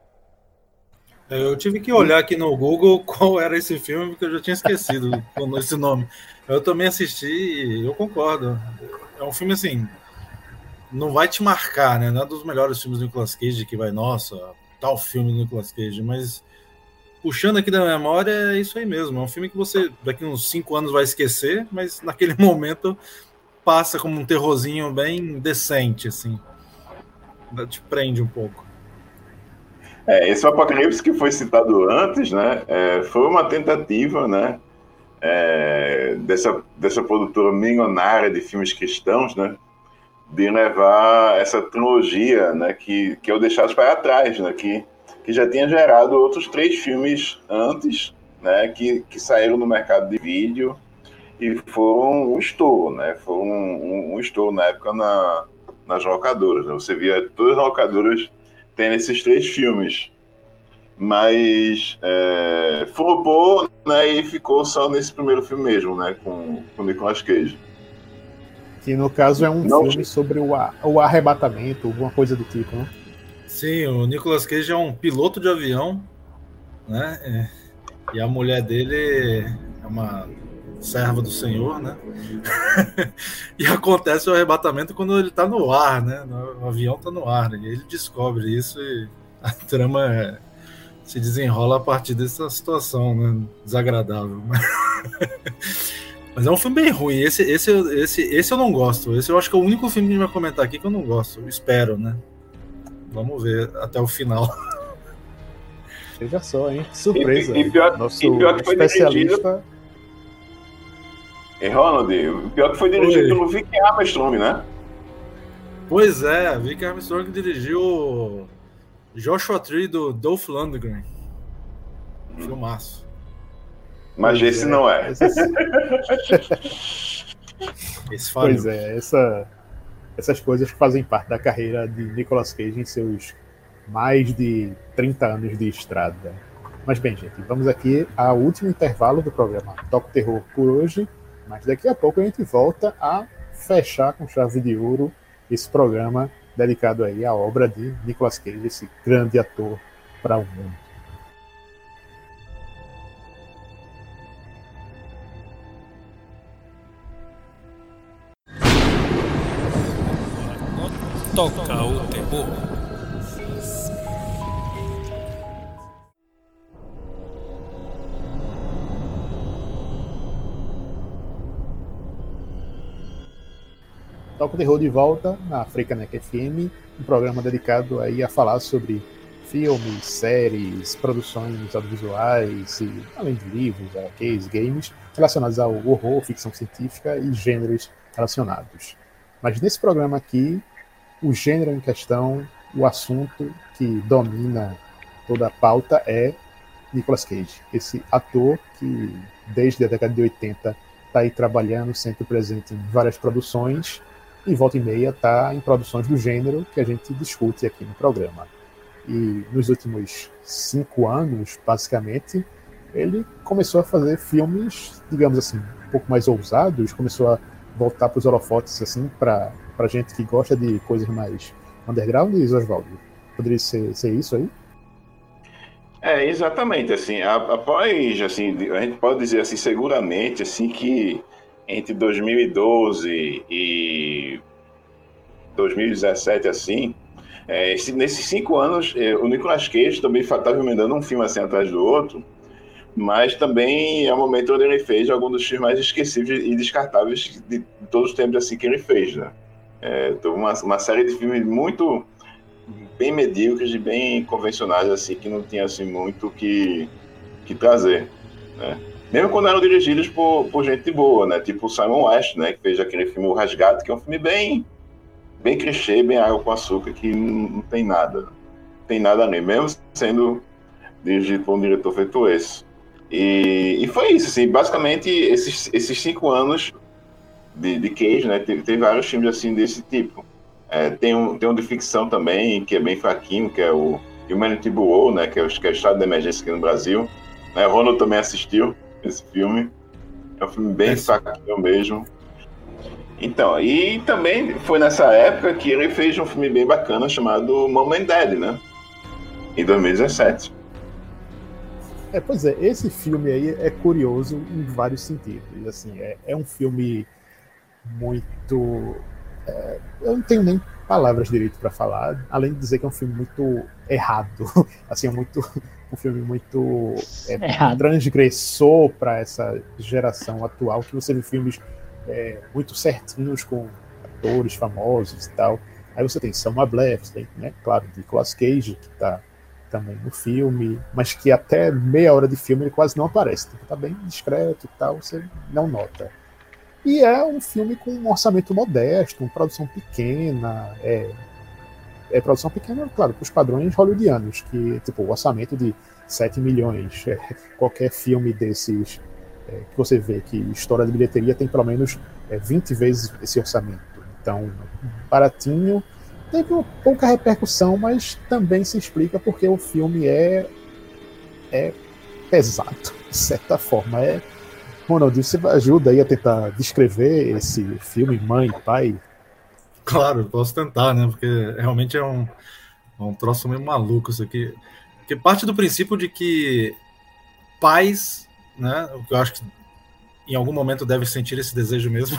Eu tive que olhar aqui no Google qual era esse filme, porque eu já tinha esquecido esse nome. Eu também assisti e eu concordo. É um filme assim. Não vai te marcar, né? Não é dos melhores filmes do Nicolas Cage que vai, nossa, tal filme do Nicolas Cage, mas puxando aqui da memória, é isso aí mesmo. É um filme que você daqui uns cinco anos vai esquecer, mas naquele momento passa como um terrorzinho bem decente, assim. Te prende um pouco. É, esse Apocalipse que foi citado antes, né, é, foi uma tentativa, né, é, dessa, dessa produtora milionária de filmes cristãos, né, de levar essa trilogia, né, que, que eu deixasse para trás, né, que, que já tinha gerado outros três filmes antes, né, que, que saíram no mercado de vídeo e foram um estouro, né, foram um, um, estouro na época na, nas locadoras. Né, você via todas as locadoras tendo esses três filmes, mas é, flopou, né, e ficou só nesse primeiro filme mesmo, né, com, com Nicolas Cage. Que no caso é um não, filme sobre o, o arrebatamento, alguma coisa do tipo, né? Sim, o Nicolas Cage é um piloto de avião, né? É, e a mulher dele é uma serva do Senhor, né? e acontece o arrebatamento quando ele tá no ar, né? O avião tá no ar, né? e ele descobre isso e a trama é, se desenrola a partir dessa situação, né? Desagradável. Mas é um filme bem ruim. Esse, esse, esse, esse eu não gosto. Esse eu acho que é o único filme que a gente vai comentar aqui que eu não gosto. Eu espero, né? Vamos ver até o final. Veja só, hein? Que surpresa. E, e, pior, Nosso e pior que foi especialista. E Ronald, o pior que foi dirigido Oi. pelo Vic Armstrong, né? Pois é, Vic Armstrong dirigiu Joshua Tree do Dolph Lundgren. Filmaço. Mas Pois esse não é. Esse-. Pois é, essa, essas coisas que fazem parte da carreira de Nicolas Cage em seus mais de 30 anos de estrada. Mas bem, gente, vamos aqui ao último intervalo do programa Toco Terror por hoje, mas daqui a pouco a gente volta a fechar com chave de ouro esse programa dedicado aí à obra de Nicolas Cage, esse grande ator para o mundo. Toca o terror. Toca o Terror de volta na Frecanec FM, um programa dedicado aí a falar sobre filmes, séries, produções audiovisuais, e, além de livros, arcades, games, relacionados ao horror, ficção científica e gêneros relacionados. Mas nesse programa aqui, o gênero em questão, o assunto que domina toda a pauta é Nicolas Cage, esse ator que desde a década de 80 está aí trabalhando, sempre presente em várias produções, e volta e meia está em produções do gênero que a gente discute aqui no programa. E nos últimos cinco anos, basicamente, ele começou a fazer filmes, digamos assim, um pouco mais ousados, começou a voltar para os holofotes assim, para para gente que gosta de coisas mais underground, Oswaldo. Poderia ser, ser isso aí? É, exatamente, assim, após, assim, a gente pode dizer assim, seguramente, assim, que entre 2012 e 2017, assim, é, esse- nesses cinco anos, é, o Nicolas Cage também estava emendando um filme assim atrás do outro, mas também é o momento onde ele fez alguns dos filmes mais esquecíveis e descartáveis de, de todos os tempos assim que ele fez, né? É, uma, uma série de filmes muito bem medíocres e bem convencionais, assim, que não tinha assim, muito que, que trazer. Né? Mesmo quando eram dirigidos por, por gente boa, né? Tipo o Simon West, né? Que fez aquele filme O Rasgado, que é um filme bem, bem clichê, bem água com açúcar, que não, não tem nada. Não tem nada nem, mesmo sendo dirigido por um diretor feito esse. E, e foi isso, assim, basicamente esses, esses cinco anos de, de Cage, né? Tem, tem vários filmes assim desse tipo. É, tem, um, tem um de ficção também, que é bem fraquinho, que é o Humanity Bureau, né? Que é, o- que é o estado de emergência aqui no Brasil. Né? Ronald também assistiu esse filme. É um filme bem É. fraquinho mesmo. Então, e também foi nessa época que ele fez um filme bem bacana chamado Mom and Dad, né? Em 2017. É, pois é, esse filme aí é curioso em vários sentidos. Assim, é, é um filme muito. é, eu não tenho nem palavras direito para falar, além de dizer que é um filme muito errado. Assim, é muito um filme muito é, transgressor para essa geração atual, que você vê filmes é, muito certinhos com atores famosos e tal. Aí você tem Selma Blair, você tem, né, claro, Nicolas Cage, que está também no filme, mas que até meia hora de filme ele quase não aparece. Tipo, tá bem discreto e tal, você não nota. E é um filme com um orçamento modesto, uma produção pequena, é, é produção pequena, claro, para os padrões hollywoodianos, que, tipo, o orçamento de 7 milhões, é, qualquer filme desses é, que você vê que história de bilheteria tem pelo menos é, 20 vezes esse orçamento. Então, baratinho, teve pouca repercussão, mas também se explica porque o filme é, é pesado, de certa forma. É, Ronald, você ajuda aí a tentar descrever esse filme, mãe, pai? Claro, posso tentar, né? Porque realmente é um, É um troço meio maluco isso aqui. Porque parte do princípio de que pais, né? O que eu acho que em algum momento deve sentir esse desejo mesmo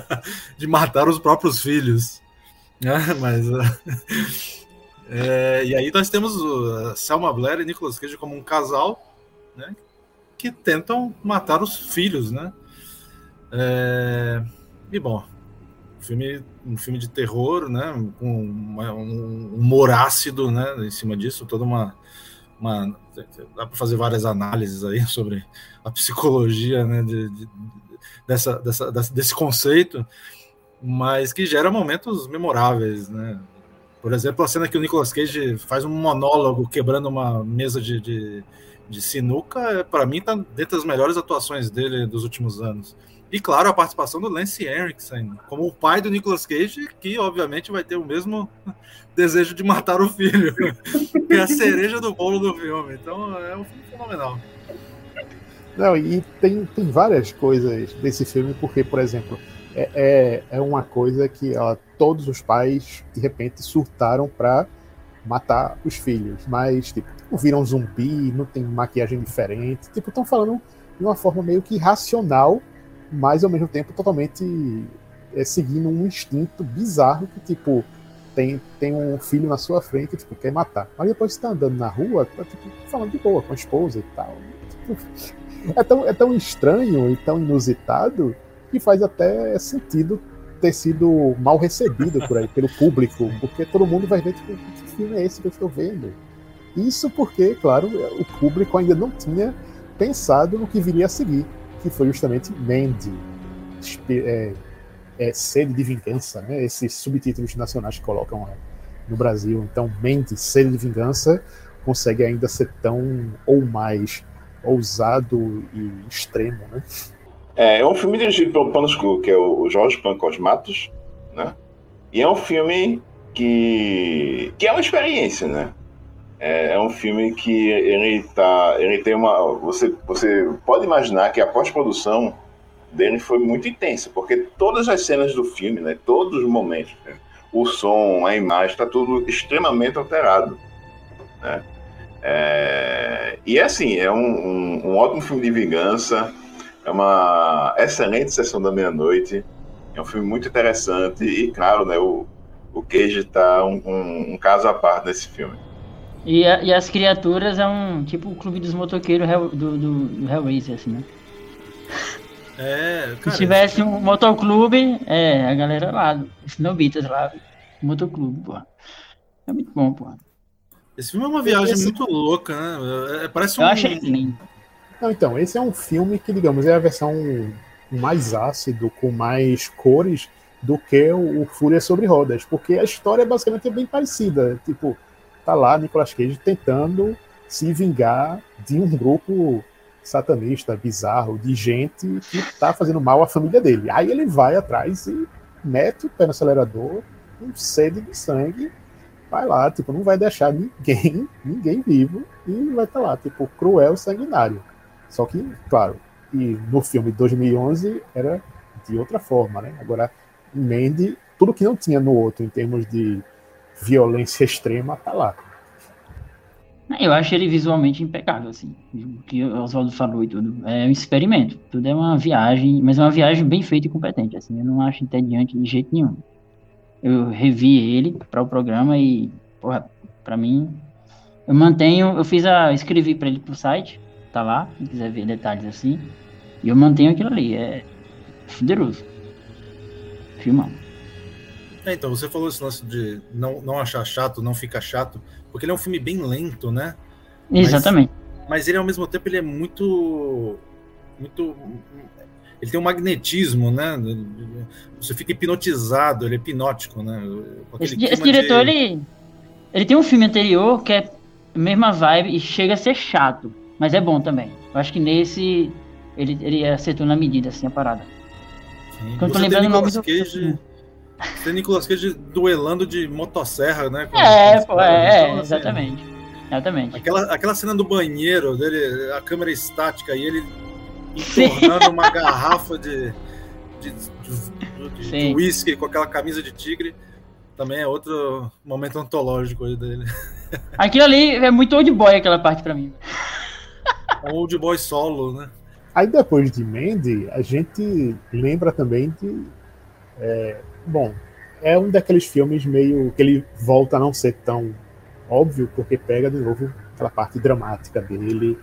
de matar os próprios filhos. Né? Mas. É, e aí nós temos Selma Blair e Nicolas Cage como um casal né, que tentam matar os filhos, né? É, e bom, filme, um filme de terror, né? Com um humor ácido, né? Em cima disso, toda uma, uma dá para fazer várias análises aí sobre a psicologia, né? De, de, dessa, dessa, desse conceito, mas que gera momentos memoráveis, né? Por exemplo, a cena que o Nicolas Cage faz um monólogo quebrando uma mesa de, de, de sinuca, para mim, tá dentro das melhores atuações dele dos últimos anos. E claro, a participação do Lance Henriksen, como o pai do Nicolas Cage, que obviamente vai ter o mesmo desejo de matar o filho, que é a cereja do bolo do filme. Então é um filme fenomenal. Não, e tem, tem várias coisas desse filme, porque, por exemplo, é, é, é uma coisa que ó, todos os pais de repente surtaram para matar os filhos, mas tipo, viram zumbi, não tem maquiagem diferente, tipo, estão falando de uma forma meio que racional, mas ao mesmo tempo totalmente é, seguindo um instinto bizarro que tipo tem, tem um filho na sua frente tipo, quer matar. Mas depois você tá andando na rua, tá tipo, falando de boa com a esposa e tal. Tipo, é, tão, é tão estranho e tão inusitado que faz até sentido ter sido mal recebido por aí, pelo público, porque todo mundo vai ver tipo, que filme é esse que eu estou vendo. Isso porque, claro, o público ainda não tinha pensado no que viria a seguir, que foi justamente Mandy, é, é, Sede de Vingança, né? esses subtítulos nacionais que colocam lá no Brasil. Então, Mandy, Sede de Vingança, consegue ainda ser tão ou mais ousado e extremo, né? É, é um filme dirigido pelo Panos que é o Jorge Pancos Matos, né? E é um filme que, que é uma experiência, né? É, é um filme que ele tá, ele tem uma, você, você pode imaginar que a pós-produção dele foi muito intensa, porque todas as cenas do filme, né? Todos os momentos, né? o som, a imagem, está tudo extremamente alterado, né? É, e é assim, é um, um, um ótimo filme de vingança é uma excelente sessão da meia-noite. É um filme muito interessante e, claro, né, o, o Cage está um, um, um, caso à parte nesse filme. E, a, e, as criaturas é um tipo o clube dos motoqueiros do, do, do Hellraiser, assim, né? É, cara, Se tivesse um motoclube, é, a galera lá, Snobitas lá, motoclube, pô. É muito bom, pô. Esse filme é uma viagem Esse... muito louca, né? É, parece um. Eu achei lindo. Não, então, esse é um filme que, digamos, é a versão mais ácido, com mais cores, do que o, o Fúria sobre Rodas, porque a história basicamente é bem parecida. Tipo, tá lá Nicolas Cage tentando se vingar de um grupo satanista, bizarro, de gente que tá fazendo mal à família dele. Aí ele vai atrás e mete o pé no acelerador, com sede de sangue, vai lá, tipo, não vai deixar ninguém, ninguém vivo, e vai estar tá lá, tipo, cruel e sanguinário. Só que, claro, e no filme de 2011 era de outra forma, né? Agora, em Mandy, tudo que não tinha no outro em termos de violência extrema tá lá. Eu acho ele visualmente impecável, assim. O que o Oswaldo falou e tudo. É um experimento. Tudo é uma viagem, mas é uma viagem bem feita e competente, assim. Eu não acho entediante de jeito nenhum. Eu revi ele para o programa e, porra, pra mim, eu mantenho. Eu fiz a. Escrevi para ele pro site tá lá, quem quiser ver detalhes assim. E eu mantenho aquilo ali, é poderoso. Filmão. É, então, você falou esse lance de não, não achar chato, não fica chato, porque ele é um filme bem lento, né? Exatamente. Mas, mas ele, ao mesmo tempo, ele é muito. Muito. Ele tem um magnetismo, né? Você fica hipnotizado, ele é hipnótico, né? Esse, esse, diretor, de... ele, ele tem um filme anterior que é a mesma vibe e chega a ser chato. Mas é bom também. Eu acho que nesse ele, ele acertou na medida, assim, a parada. Sim. Quando tô lembrando o nome do. Cage, tem Nicolas Cage duelando de motosserra, né? Com, é, pô, é, assim, exatamente. Exatamente. Aquela, aquela cena do banheiro dele, a câmera estática e ele entornando uma garrafa de, de, de, de, de whisky com aquela camisa de tigre. Também é outro momento antológico aí dele. Aquilo ali é muito old boy, aquela parte pra mim. Old boy solo, né? Aí depois de Mandy, a gente lembra também de. É, bom, é um daqueles filmes meio que ele volta a não ser tão óbvio, porque pega de novo aquela parte dramática dele,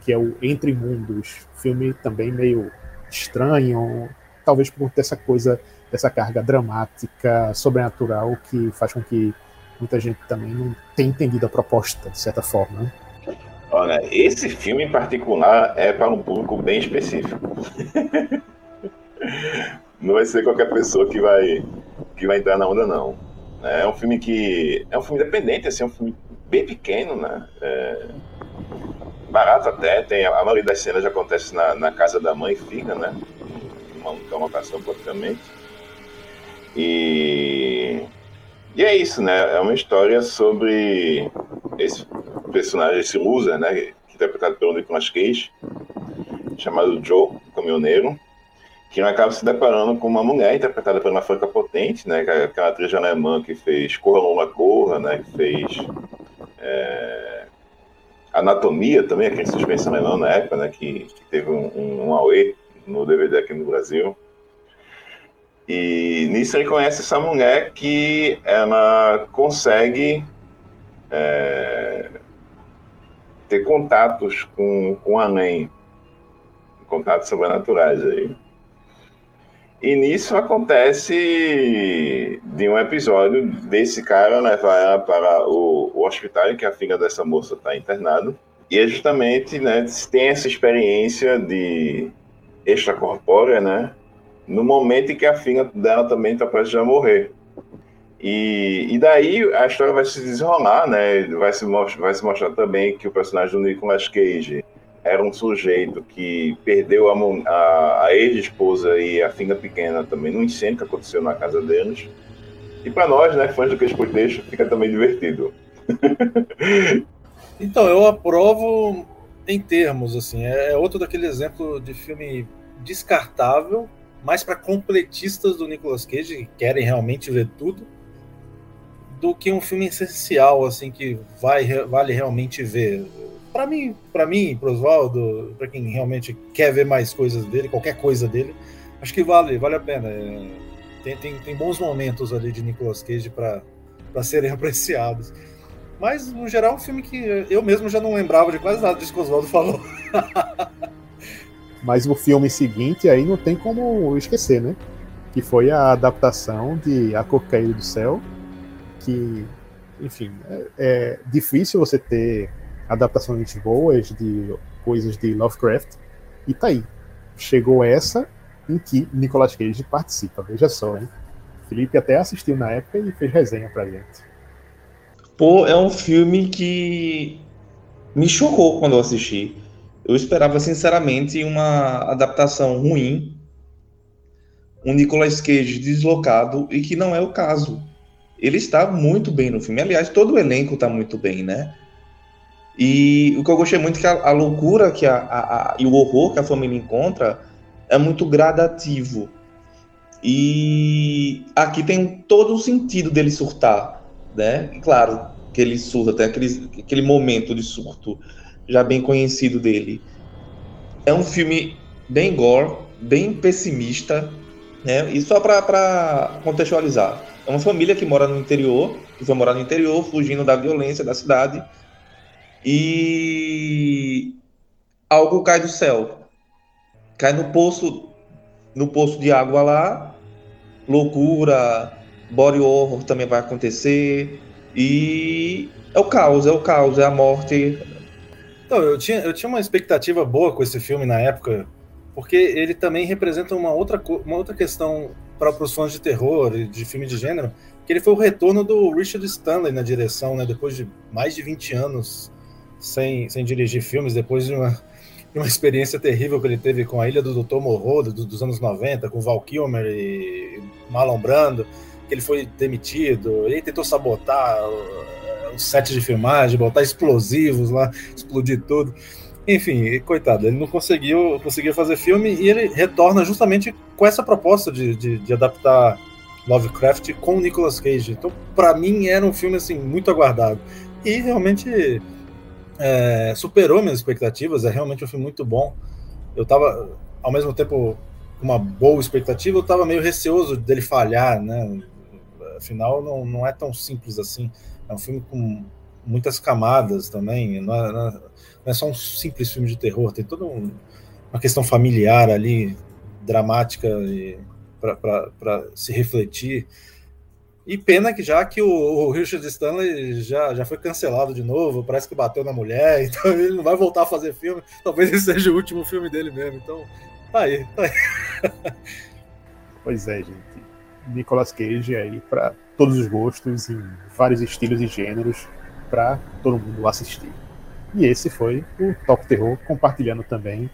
que é o Entre Mundos. Filme também meio estranho, talvez por essa coisa, dessa carga dramática, sobrenatural, que faz com que muita gente também não tenha entendido a proposta, de certa forma. Olha, esse filme em particular é para um público bem específico. não vai ser qualquer pessoa que vai, que vai entrar na onda, não. É um filme que. É um filme independente, assim, é um filme bem pequeno, né? É, barato até, tem, a maioria das cenas já acontece na, na casa da mãe, fica, né? Uma, uma locação praticamente. E. E é isso, né? É uma história sobre esse personagem, esse loser, né? Interpretado pelo Nicolas Cage, chamado Joe, caminhoneiro, que acaba se deparando com uma mulher interpretada uma Franca Potente, né? Que é aquela atriz alemã que fez Corra Lola Corra, né? Que fez é, Anatomia também, aquele suspense alemão na época, né? Que, que teve um, um, um no DVD aqui no Brasil. E nisso ele conhece essa mulher que ela consegue é, ter contatos com, com além, contatos sobrenaturais aí. E nisso acontece de um episódio desse cara levar ela para o, o hospital em que a filha dessa moça está internada. E é justamente, né, tem essa experiência de extracorpórea, né, no momento em que a filha dela também está prestes a morrer. E, e daí a história vai se desenrolar, né? Vai se, vai se mostrar também que o personagem do Nicolas Cage era um sujeito que perdeu a, a, a ex-esposa e a filha pequena também num incêndio que aconteceu na casa deles. E para nós, né, fãs do que deixa, fica também divertido. então, eu aprovo em termos, assim. É, é outro daquele exemplo de filme descartável, mais para completistas do Nicolas Cage, que querem realmente ver tudo, do que um filme essencial, assim, que vai, vale realmente ver. Para mim, para mim, para Oswaldo, para quem realmente quer ver mais coisas dele, qualquer coisa dele, acho que vale, vale a pena. É, tem, tem, tem bons momentos ali de Nicolas Cage para serem apreciados. Mas, no geral, é um filme que eu mesmo já não lembrava de quase nada disso que o Oswaldo falou. Mas o filme seguinte aí não tem como esquecer, né? Que foi a adaptação de A Cor Caída do Céu, que, enfim, é, é difícil você ter adaptações boas de coisas de Lovecraft, e tá aí. Chegou essa em que Nicolas Cage participa, veja só, hein? Felipe até assistiu na época e fez resenha pra gente. Pô, é um filme que me chocou quando eu assisti eu esperava, sinceramente, uma adaptação ruim, um Nicolas Cage deslocado, e que não é o caso. Ele está muito bem no filme. Aliás, todo o elenco está muito bem, né? E o que eu gostei muito é que a, a loucura que a, a, e o horror que a família encontra é muito gradativo. E aqui tem todo o sentido dele surtar, né? E claro que ele surta, tem aquele, aquele momento de surto já bem conhecido dele. É um filme bem gore, bem pessimista, né? E só para contextualizar, é uma família que mora no interior, que foi morar no interior, fugindo da violência da cidade, e algo cai do céu, cai no poço, no poço de água lá, loucura, body horror também vai acontecer. E é o caos, é o caos, é a morte, então, eu tinha, eu tinha uma expectativa boa com esse filme na época, porque ele também representa uma outra, uma outra questão para os fãs de terror e de filme de gênero, que ele foi o retorno do Richard Stanley na direção, né? Depois de mais de 20 anos sem, sem dirigir filmes, depois de uma, de uma experiência terrível que ele teve com a Ilha do Dr. Morro do, dos anos 90, com Val Kilmer e Marlon Brando, que ele foi demitido, ele tentou sabotar um set de filmagem, botar explosivos lá, explodir tudo. Enfim, coitado, ele não conseguiu, conseguiu fazer filme e ele retorna justamente com essa proposta de, de, de adaptar Lovecraft com Nicolas Cage. Então, para mim, era um filme assim muito aguardado e realmente é, superou minhas expectativas. É realmente um filme muito bom. Eu estava, ao mesmo tempo, com uma boa expectativa, eu estava meio receoso dele falhar, né? Afinal, não, não é tão simples assim. É um filme com muitas camadas também. Não é, não é só um simples filme de terror. Tem toda um, uma questão familiar ali, dramática para se refletir. E pena que já que o, o, Richard Stanley já, já foi cancelado de novo, parece que bateu na mulher, então ele não vai voltar a fazer filme. Talvez esse seja o último filme dele mesmo. Então, tá aí, tá aí. Pois é, gente. Nicolas Cage aí para todos os gostos, em vários estilos e gêneros, para todo mundo assistir. E esse foi o Top Terror, compartilhando também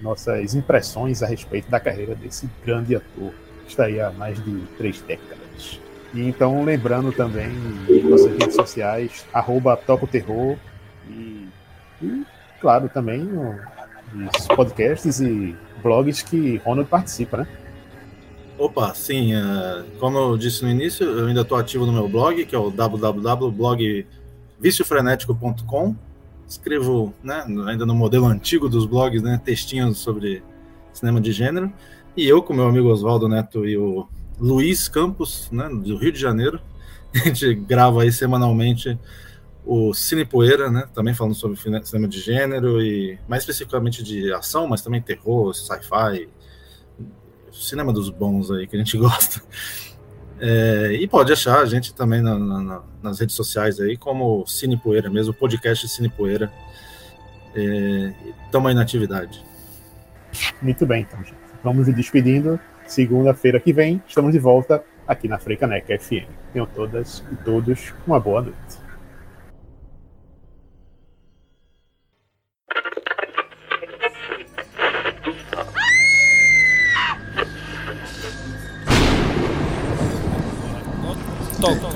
nossas impressões a respeito da carreira desse grande ator, que está aí há mais de três décadas. E então, lembrando também nossas redes sociais, arroba Terror e, e, claro, também os podcasts e blogs que Ronald participa, né? Opa, sim. Uh, como eu disse no início, eu ainda estou ativo no meu blog, que é o www.blogviciofrenético.com. Escrevo né, ainda no modelo antigo dos blogs, né, textinhos sobre cinema de gênero. E eu, com meu amigo Oswaldo Neto e o Luiz Campos, né, do Rio de Janeiro. A gente grava aí semanalmente o Cine Poeira, né, também falando sobre cinema de gênero e mais especificamente de ação, mas também terror, sci-fi, cinema dos bons aí que a gente gosta. É, e pode achar a gente também na, na, nas redes sociais aí, como Cine Poeira mesmo, o podcast Cine Poeira. Estamos é, aí na atividade. Muito bem, então, gente. Vamos nos despedindo. Segunda-feira que vem, estamos de volta aqui na Freicaneca FM. Tenham todas e todos uma boa noite. O